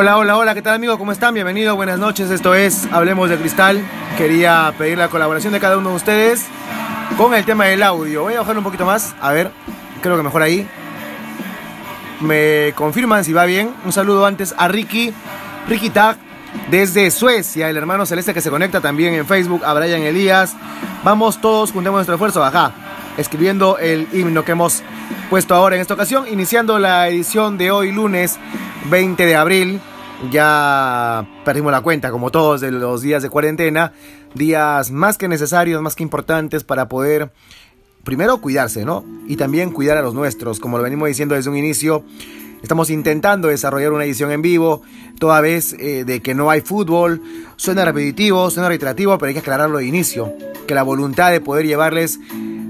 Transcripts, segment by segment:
Hola, hola, hola, ¿qué tal amigo? ¿Cómo están? Bienvenidos, buenas noches, esto es Hablemos de Cristal. Quería pedir la colaboración de cada uno de ustedes con el tema del audio. Voy a bajarlo un poquito más, a ver, creo que mejor ahí. Me confirman si va bien. Un saludo antes a Ricky, Ricky Tag, desde Suecia, el hermano celeste que se conecta también en Facebook, a Brian Elías. Vamos todos, juntemos nuestro esfuerzo, ajá, escribiendo el himno que hemos puesto ahora en esta ocasión, iniciando la edición de hoy lunes 20 de abril. Ya perdimos la cuenta, como todos, de los días de cuarentena. Días más que necesarios, más que importantes para poder, primero, cuidarse, ¿no? Y también cuidar a los nuestros. Como lo venimos diciendo desde un inicio, estamos intentando desarrollar una edición en vivo, toda vez eh, de que no hay fútbol. Suena repetitivo, suena reiterativo, pero hay que aclararlo de inicio. Que la voluntad de poder llevarles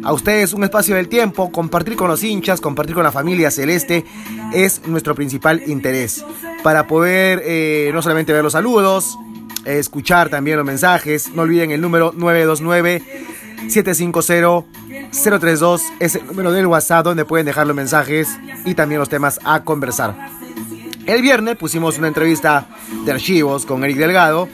a ustedes un espacio del tiempo, compartir con los hinchas, compartir con la familia celeste, es nuestro principal interés. Para poder eh, no solamente ver los saludos, escuchar también los mensajes, no olviden el número 929 750 032 es el número del WhatsApp donde pueden dejar los mensajes y también los temas a conversar. El viernes pusimos una entrevista de archivos con Eric Delgado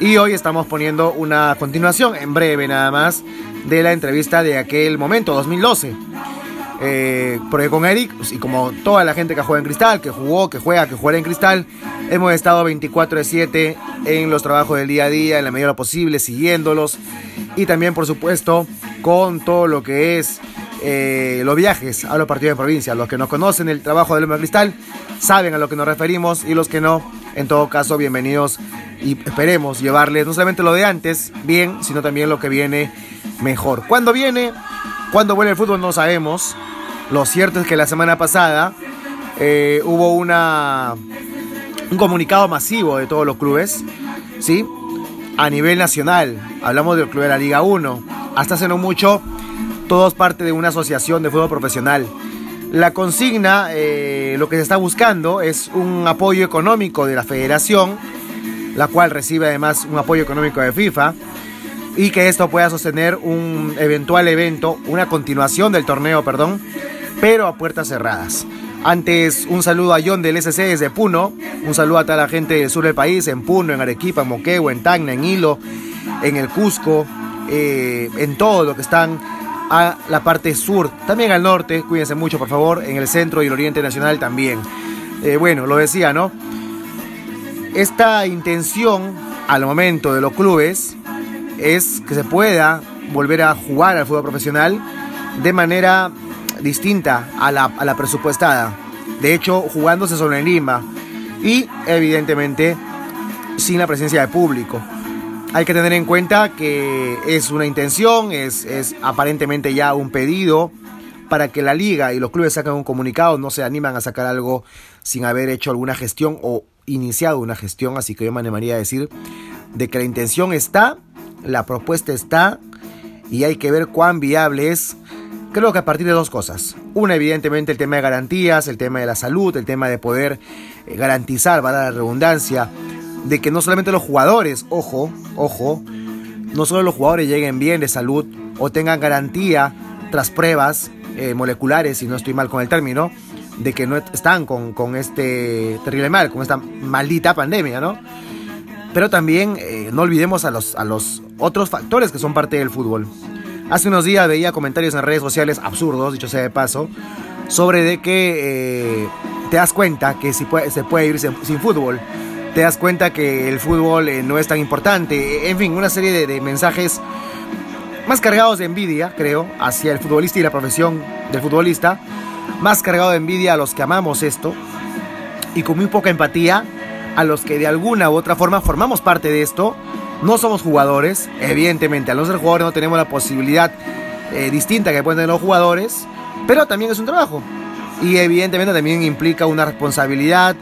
y hoy estamos poniendo una continuación en breve nada más de la entrevista de aquel momento, 2012. Eh, porque con Eric, pues, y como toda la gente que juega en cristal, que jugó, que juega, que juega en cristal, hemos estado 24 de 7 en los trabajos del día a día, en la medida posible, siguiéndolos. Y también, por supuesto, con todo lo que es eh, los viajes a los partidos de provincia. Los que nos conocen el trabajo del Loma Cristal saben a lo que nos referimos y los que no, en todo caso, bienvenidos y esperemos llevarles no solamente lo de antes bien, sino también lo que viene mejor. ¿Cuándo viene? ¿Cuándo vuelve el fútbol? No sabemos. Lo cierto es que la semana pasada eh, hubo una, un comunicado masivo de todos los clubes, ¿sí? A nivel nacional. Hablamos del club de la Liga 1. Hasta hace no mucho, todos parte de una asociación de fútbol profesional. La consigna, eh, lo que se está buscando es un apoyo económico de la federación, la cual recibe además un apoyo económico de FIFA y que esto pueda sostener un eventual evento, una continuación del torneo, perdón, pero a puertas cerradas. Antes, un saludo a John del SC desde Puno, un saludo a toda la gente del sur del país, en Puno, en Arequipa, en Moquegua, en Tacna, en Hilo, en el Cusco, eh, en todo lo que están a la parte sur, también al norte, cuídense mucho por favor, en el centro y el oriente nacional también. Eh, bueno, lo decía, ¿no? Esta intención al momento de los clubes es que se pueda volver a jugar al fútbol profesional de manera distinta a la, a la presupuestada. De hecho, jugándose solo en Lima y evidentemente sin la presencia de público. Hay que tener en cuenta que es una intención, es, aparentemente ya un pedido para que la liga y los clubes saquen un comunicado, no se animan a sacar algo sin haber hecho alguna gestión o iniciado una gestión, así que yo me animaría a decir de que la intención está, la propuesta está y hay que ver cuán viable es. Creo que a partir de dos cosas. Una, evidentemente, el tema de garantías, el tema de la salud, el tema de poder eh, garantizar, va a la redundancia, de que no solamente los jugadores, ojo, ojo, no solo los jugadores lleguen bien de salud o tengan garantía tras pruebas eh, moleculares, si no estoy mal con el término, de que no están con, con este terrible mal, con esta maldita pandemia, ¿no? Pero también eh, no olvidemos a los, a los otros factores que son parte del fútbol. Hace unos días veía comentarios en redes sociales absurdos, dicho sea de paso, sobre de que eh, te das cuenta que si se puede ir sin, fútbol. Te das cuenta que el fútbol eh, no es tan importante. En fin, una serie de, mensajes más cargados de envidia, creo, hacia el futbolista y la profesión del futbolista. Más cargado de envidia a los que amamos esto. Y con muy poca empatía a los que de alguna u otra forma formamos parte de esto no somos jugadores, evidentemente, al no ser jugadores no tenemos la posibilidad eh, distinta que pueden tener los jugadores, pero también es un trabajo. Y evidentemente también implica una responsabilidad,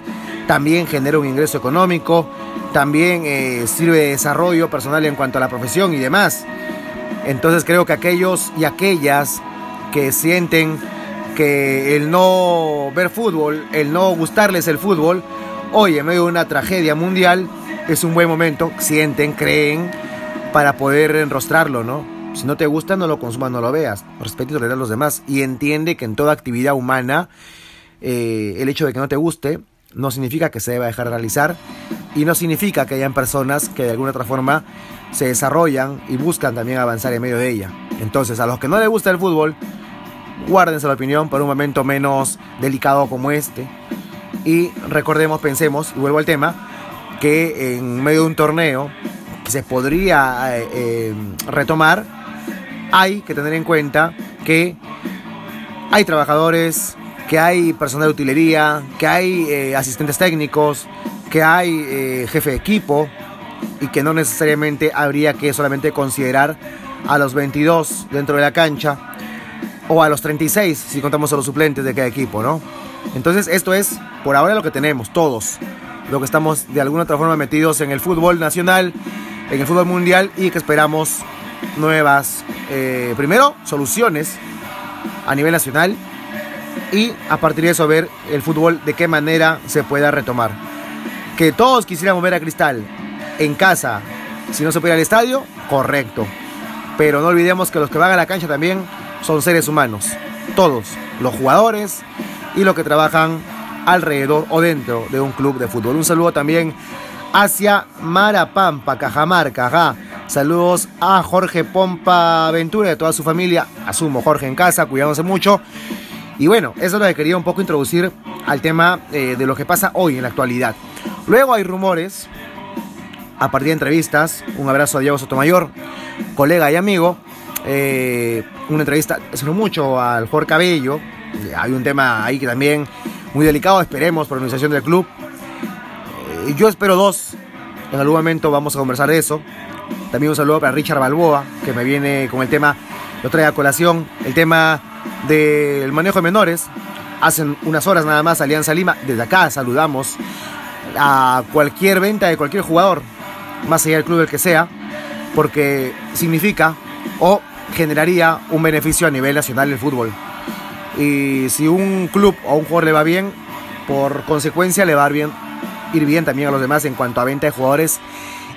también genera un ingreso económico, también eh, sirve de desarrollo personal en cuanto a la profesión y demás. Entonces creo que aquellos y aquellas que sienten que el no ver fútbol, el no gustarles el fútbol, hoy en medio de una tragedia mundial, es un buen momento, sienten, creen, para poder enrostrarlo, ¿no? Si no te gusta, no lo consumas, no lo veas. Respeta y a los demás. Y entiende que en toda actividad humana, eh, el hecho de que no te guste no significa que se deba dejar de realizar y no significa que hayan personas que de alguna otra forma se desarrollan y buscan también avanzar en medio de ella. Entonces, a los que no les gusta el fútbol, guárdense la opinión para un momento menos delicado como este. Y recordemos, pensemos, y vuelvo al tema, que en medio de un torneo que se podría eh, eh, retomar, hay que tener en cuenta que hay trabajadores, que hay personal de utilería, que hay eh, asistentes técnicos, que hay jefe de equipo y que no necesariamente habría que solamente considerar a los 22 dentro de la cancha o a los 36 si contamos a los suplentes de cada equipo, ¿no? Entonces esto es por ahora lo que tenemos, todos, lo que estamos de alguna otra forma metidos en el fútbol nacional, en el fútbol mundial y que esperamos nuevas, eh, primero, soluciones a nivel nacional y a partir de eso ver el fútbol de qué manera se pueda retomar. Que todos quisiéramos ver a Cristal en casa, si no se puede ir al estadio, correcto. Pero no olvidemos que los que van a la cancha también son seres humanos. Todos, los jugadores y los que trabajan alrededor o dentro de un club de fútbol. Un saludo también hacia Marapampa, Cajamarca. Ajá. Saludos a Jorge Pompa Ventura y a toda su familia. Asumo Jorge en casa, cuidándose mucho. Y bueno, eso es lo que quería un poco introducir al tema eh, de lo que pasa hoy en la actualidad. Luego hay rumores, a partir de entrevistas, un abrazo a Diego Sotomayor, colega y amigo, eh, una entrevista hace mucho al Jorge Cabello, hay un tema ahí que también muy delicado, esperemos por la organización del club. Eh, yo espero dos, en algún momento vamos a conversar de eso. También un saludo para Richard Balboa, que me viene con el tema, lo trae a colación, el tema del manejo de menores. Hace unas horas nada más Alianza Lima, desde acá saludamos a cualquier venta de cualquier jugador, más allá del club del que sea, porque significa o generaría un beneficio a nivel nacional del fútbol. Y si un club o un jugador le va bien, por consecuencia le va a bien, ir bien también a los demás en cuanto a venta de jugadores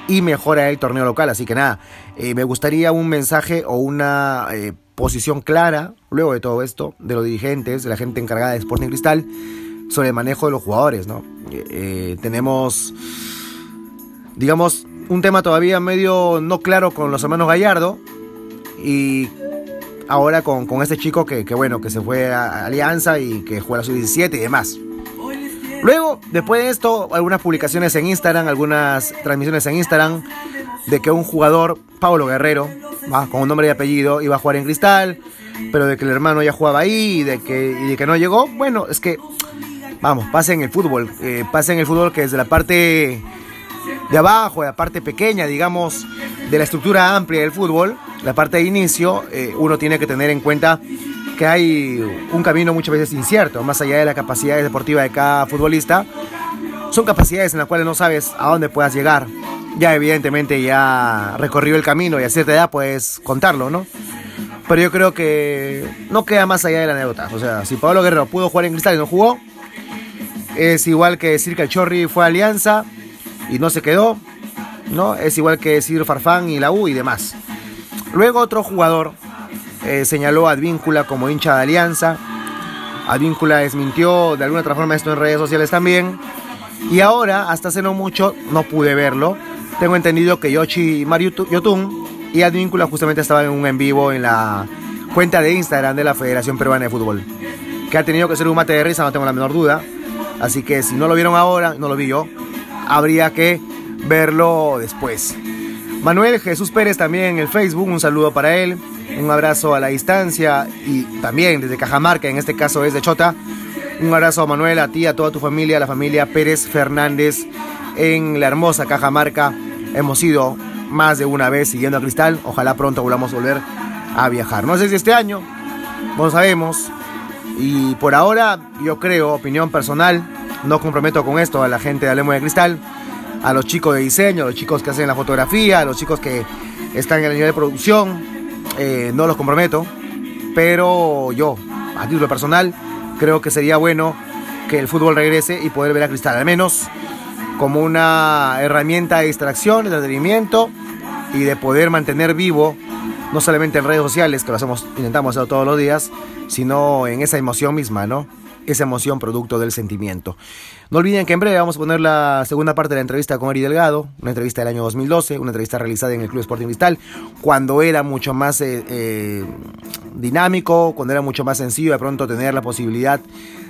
y mejora el torneo local. Así que nada, eh, me gustaría un mensaje o una eh, posición clara, luego de todo esto, de los dirigentes, de la gente encargada de Sporting Cristal, sobre el manejo de los jugadores, ¿no? Eh, tenemos, digamos, un tema todavía medio no claro con los hermanos Gallardo y ahora con, con este chico que, bueno, que se fue a Alianza y que juega su 17 y demás. Luego, después de esto, algunas publicaciones en Instagram, algunas transmisiones en Instagram de que un jugador, Pablo Guerrero, con un nombre y apellido, iba a jugar en Cristal, pero de que el hermano ya jugaba ahí y de que, y de que no llegó. Bueno, es que, vamos, pasa en el fútbol, eh, pasa en el fútbol que desde la parte de abajo, la parte pequeña, digamos, de la estructura amplia del fútbol, la parte de inicio, eh, uno tiene que tener en cuenta que hay un camino muchas veces incierto, más allá de la capacidad deportiva de cada futbolista. Son capacidades en las cuales no sabes a dónde puedas llegar. Ya evidentemente ya recorrido el camino y a cierta edad puedes contarlo, ¿no? Pero yo creo que no queda más allá de la anécdota. O sea, si Pablo Guerrero pudo jugar en Cristal y no jugó, es igual que decir que el Chorri fue a Alianza y no se quedó, ¿no? Es igual que decir Farfán y la U y demás. Luego otro jugador eh, señaló a Advíncula como hincha de Alianza. Advíncula desmintió de alguna otra forma esto en redes sociales también. Y ahora, hasta hace no mucho, no pude verlo. Tengo entendido que Yoshi Mario Yotun y Advíncula justamente estaban en un en vivo en la cuenta de Instagram de la Federación Peruana de Fútbol. Que ha tenido que ser un mate de risa, no tengo la menor duda. Así que si no lo vieron ahora, no lo vi yo, habría que verlo después. Manuel Jesús Pérez también en el Facebook, un saludo para él, un abrazo a la distancia y también desde Cajamarca, en este caso es de Chota. Un abrazo a Manuel, a ti, a toda tu familia, a la familia Pérez Fernández en la hermosa Cajamarca. Hemos ido más de una vez siguiendo a Cristal, ojalá pronto volvamos a volver a viajar. No sé si este año, no sabemos. Y por ahora, yo creo, opinión personal, no comprometo con esto a la gente de Alemo de Cristal, a los chicos de diseño, a los chicos que hacen la fotografía, a los chicos que están en el nivel de producción. Eh, no los comprometo, pero yo, a título personal, creo que sería bueno que el fútbol regrese y poder ver a Cristal, al menos como una herramienta de distracción, de entretenimiento y de poder mantener vivo, no solamente en redes sociales, que lo hacemos, intentamos hacerlo todos los días, sino en esa emoción misma, ¿no? esa emoción producto del sentimiento. No olviden que en breve vamos a poner la segunda parte de la entrevista con Eri Delgado, una entrevista del año 2012, una entrevista realizada en el Club Sporting Cristal, cuando era mucho más eh, eh, dinámico, cuando era mucho más sencillo de pronto tener la posibilidad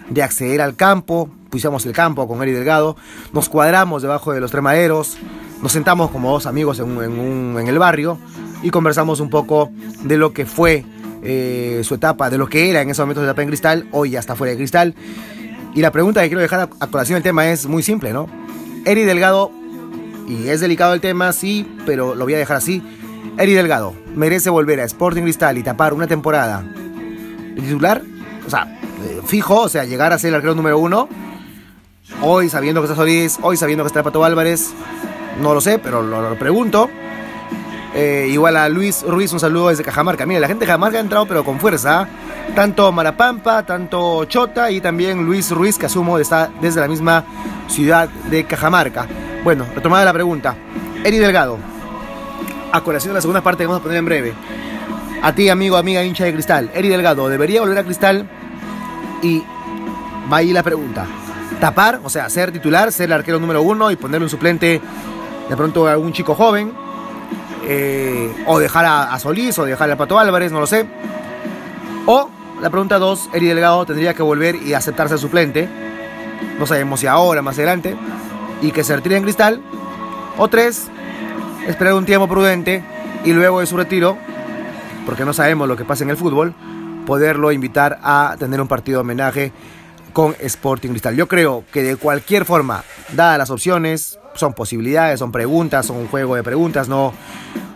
de acceder al campo, pusimos el campo con Eri Delgado, nos cuadramos debajo de los tres maderos, nos sentamos como dos amigos en, en el barrio y conversamos un poco de lo que fue eh, su etapa, de lo que era en esos momentos de etapa en cristal, hoy ya está fuera de cristal. Y la pregunta que quiero dejar a, colación del tema es muy simple, ¿no? Eri Delgado, y es delicado el tema, sí, pero lo voy a dejar así. Eri Delgado, ¿merece volver a Sporting Cristal y tapar una temporada titular? O sea, fijo, o sea, llegar a ser el arquero número uno. Hoy sabiendo que está Solís, hoy sabiendo que está Pato Álvarez, no lo sé, pero lo pregunto. Eh, igual a Luis Ruiz, un saludo desde Cajamarca. Mira, la gente de Cajamarca ha entrado pero con fuerza. ¿ah? Tanto Marapampa, tanto Chota y también Luis Ruiz, que asumo está desde la misma ciudad de Cajamarca. Bueno, retomada la pregunta. Eri Delgado, a colación de la segunda parte que vamos a poner en breve. A ti, amigo, amiga, hincha de cristal. Eri Delgado, ¿debería volver a cristal? Y va ahí la pregunta. Tapar, o sea, ser titular, ser el arquero número uno y ponerle un suplente de pronto a algún chico joven eh, o dejar a, Solís o dejar a Pato Álvarez, no lo sé. O la pregunta 2, Eri Delgado tendría que volver y aceptarse suplente. No sabemos si ahora, más adelante. Y que se retire en cristal. O 3, esperar un tiempo prudente y luego de su retiro, porque no sabemos lo que pasa en el fútbol, poderlo invitar a tener un partido de homenaje con Sporting Cristal. Yo creo que de cualquier forma, dadas las opciones, son posibilidades, son preguntas, son un juego de preguntas, no,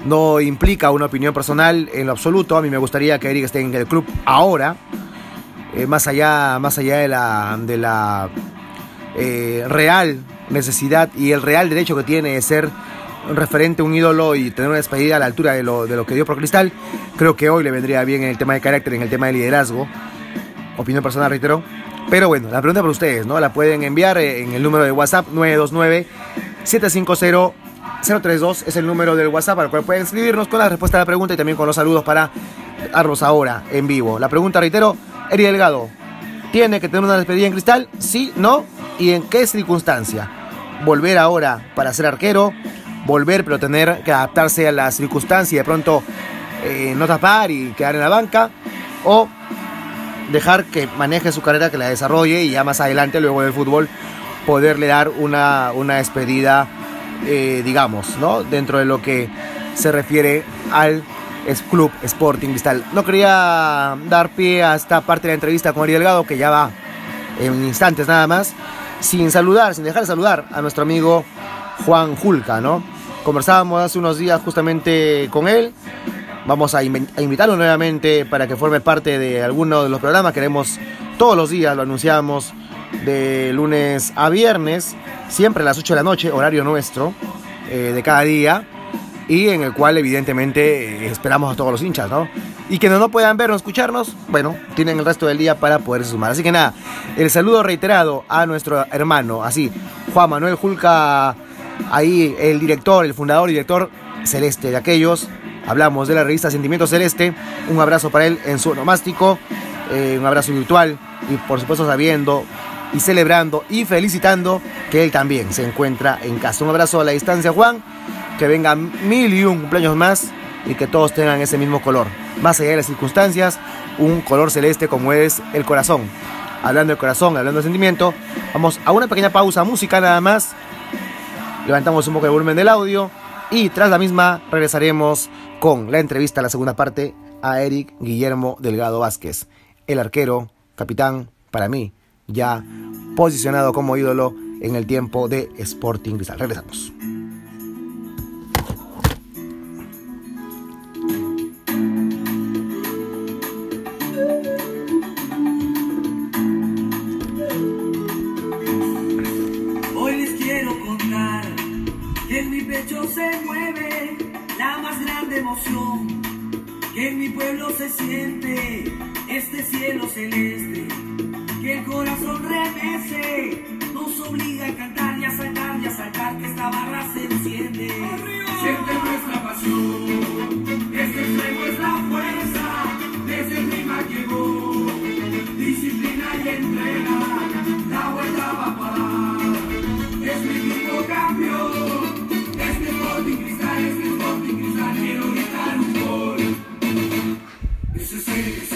no implica una opinión personal en lo absoluto. A mí me gustaría que Eric esté en el club ahora, eh, más allá, más allá de la, de la eh, real necesidad y el real derecho que tiene de ser un referente, un ídolo y tener una despedida a la altura de lo, de lo que dio por Cristal. Creo que hoy le vendría bien en el tema de carácter, en el tema de liderazgo. Opinión personal, reitero. Pero bueno, la pregunta para ustedes, ¿no? La pueden enviar en el número de WhatsApp 929 750-032 es el número del WhatsApp al cual pueden escribirnos con la respuesta a la pregunta y también con los saludos para darlos ahora en vivo. La pregunta, reitero, Eri Delgado, ¿tiene que tener una despedida en cristal? ¿Sí? ¿No? ¿Y en qué circunstancia? ¿Volver ahora para ser arquero? ¿Volver pero tener que adaptarse a las circunstancias y de pronto eh, no tapar y quedar en la banca? ¿O dejar que maneje su carrera, que la desarrolle y ya más adelante, luego del fútbol, poderle dar una, una despedida, eh, digamos, ¿no? Dentro de lo que se refiere al Club Sporting Cristal. No quería dar pie a esta parte de la entrevista con Ari Delgado, que ya va en instantes nada más, sin saludar, sin dejar de saludar a nuestro amigo Juan Julca, ¿no? Conversábamos hace unos días justamente con él. Vamos a, invitarlo nuevamente para que forme parte de alguno de los programas. Queremos todos los días, lo anunciamos, de lunes a viernes, siempre a las 8 de la noche, horario nuestro, eh, de cada día, y en el cual evidentemente eh, esperamos a todos los hinchas, ¿no? Y que no puedan vernos, escucharnos, bueno, tienen el resto del día para poder sumar. Así que nada, el saludo reiterado a nuestro hermano, así, Juan Manuel Julca, ahí el director, el fundador y director celeste de aquellos. Hablamos de la revista Sentimiento Celeste. Un abrazo para él en su onomástico, eh, un abrazo virtual y por supuesto sabiendo y celebrando y felicitando que él también se encuentra en casa. Un abrazo a la distancia, Juan. Que vengan mil y un cumpleaños más y que todos tengan ese mismo color. Más allá de las circunstancias, un color celeste como es el corazón. Hablando del corazón, hablando del sentimiento, vamos a una pequeña pausa música nada más. Levantamos un poco el volumen del audio y tras la misma regresaremos con la entrevista, la segunda parte, a Eric Guillermo Delgado Vázquez, el arquero, capitán, para mí, ya posicionado como ídolo en el tiempo de Sporting Cristal. Regresamos. En mi pecho se mueve la más grande emoción, que en mi pueblo se siente este cielo celeste que el corazón remece, nos obliga a cantar y a saltar y a saltar que esta barra se Mississippi.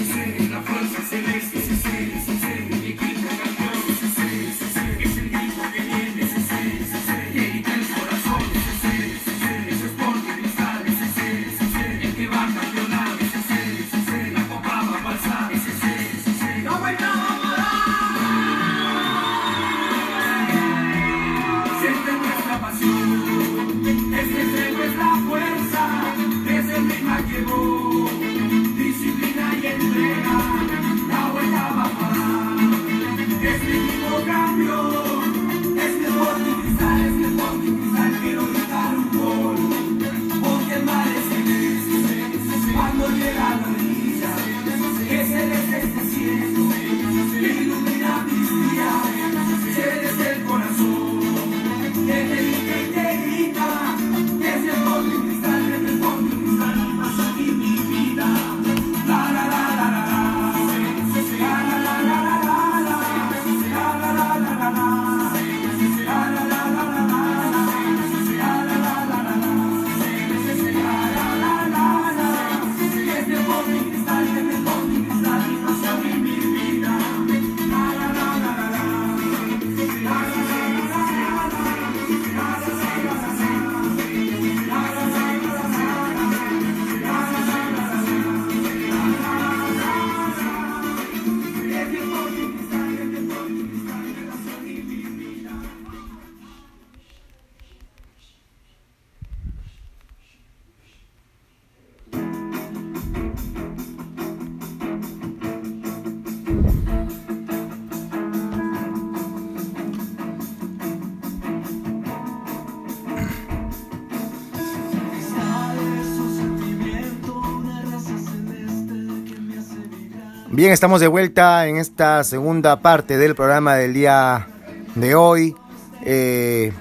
Bien, estamos de vuelta en esta segunda parte del programa del día de hoy, 20 eh,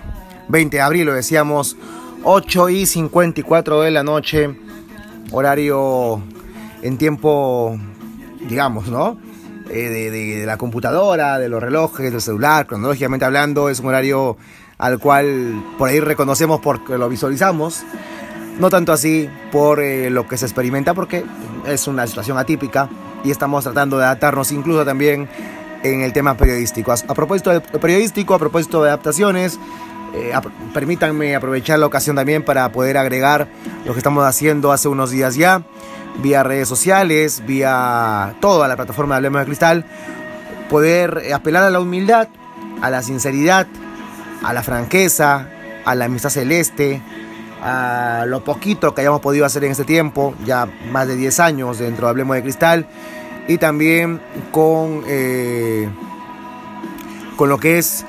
de abril, lo decíamos, 8 y 54 de la noche, horario en tiempo, digamos, ¿no? Eh, de, la computadora, de los relojes, del celular, cronológicamente hablando, es un horario al cual por ahí reconocemos porque lo visualizamos, no tanto así por eh, lo que se experimenta, porque es una situación atípica y estamos tratando de adaptarnos incluso también en el tema periodístico. A, propósito de periodístico, a propósito de adaptaciones, eh, permítanme aprovechar la ocasión también para poder agregar lo que estamos haciendo hace unos días ya, vía redes sociales, vía toda la plataforma de Hablemos de Cristal, poder apelar a la humildad, a la sinceridad, a la franqueza, a la amistad celeste, a lo poquito que hayamos podido hacer en este tiempo, ya más de 10 años dentro de Hablemos de Cristal, y también con, eh, con lo que es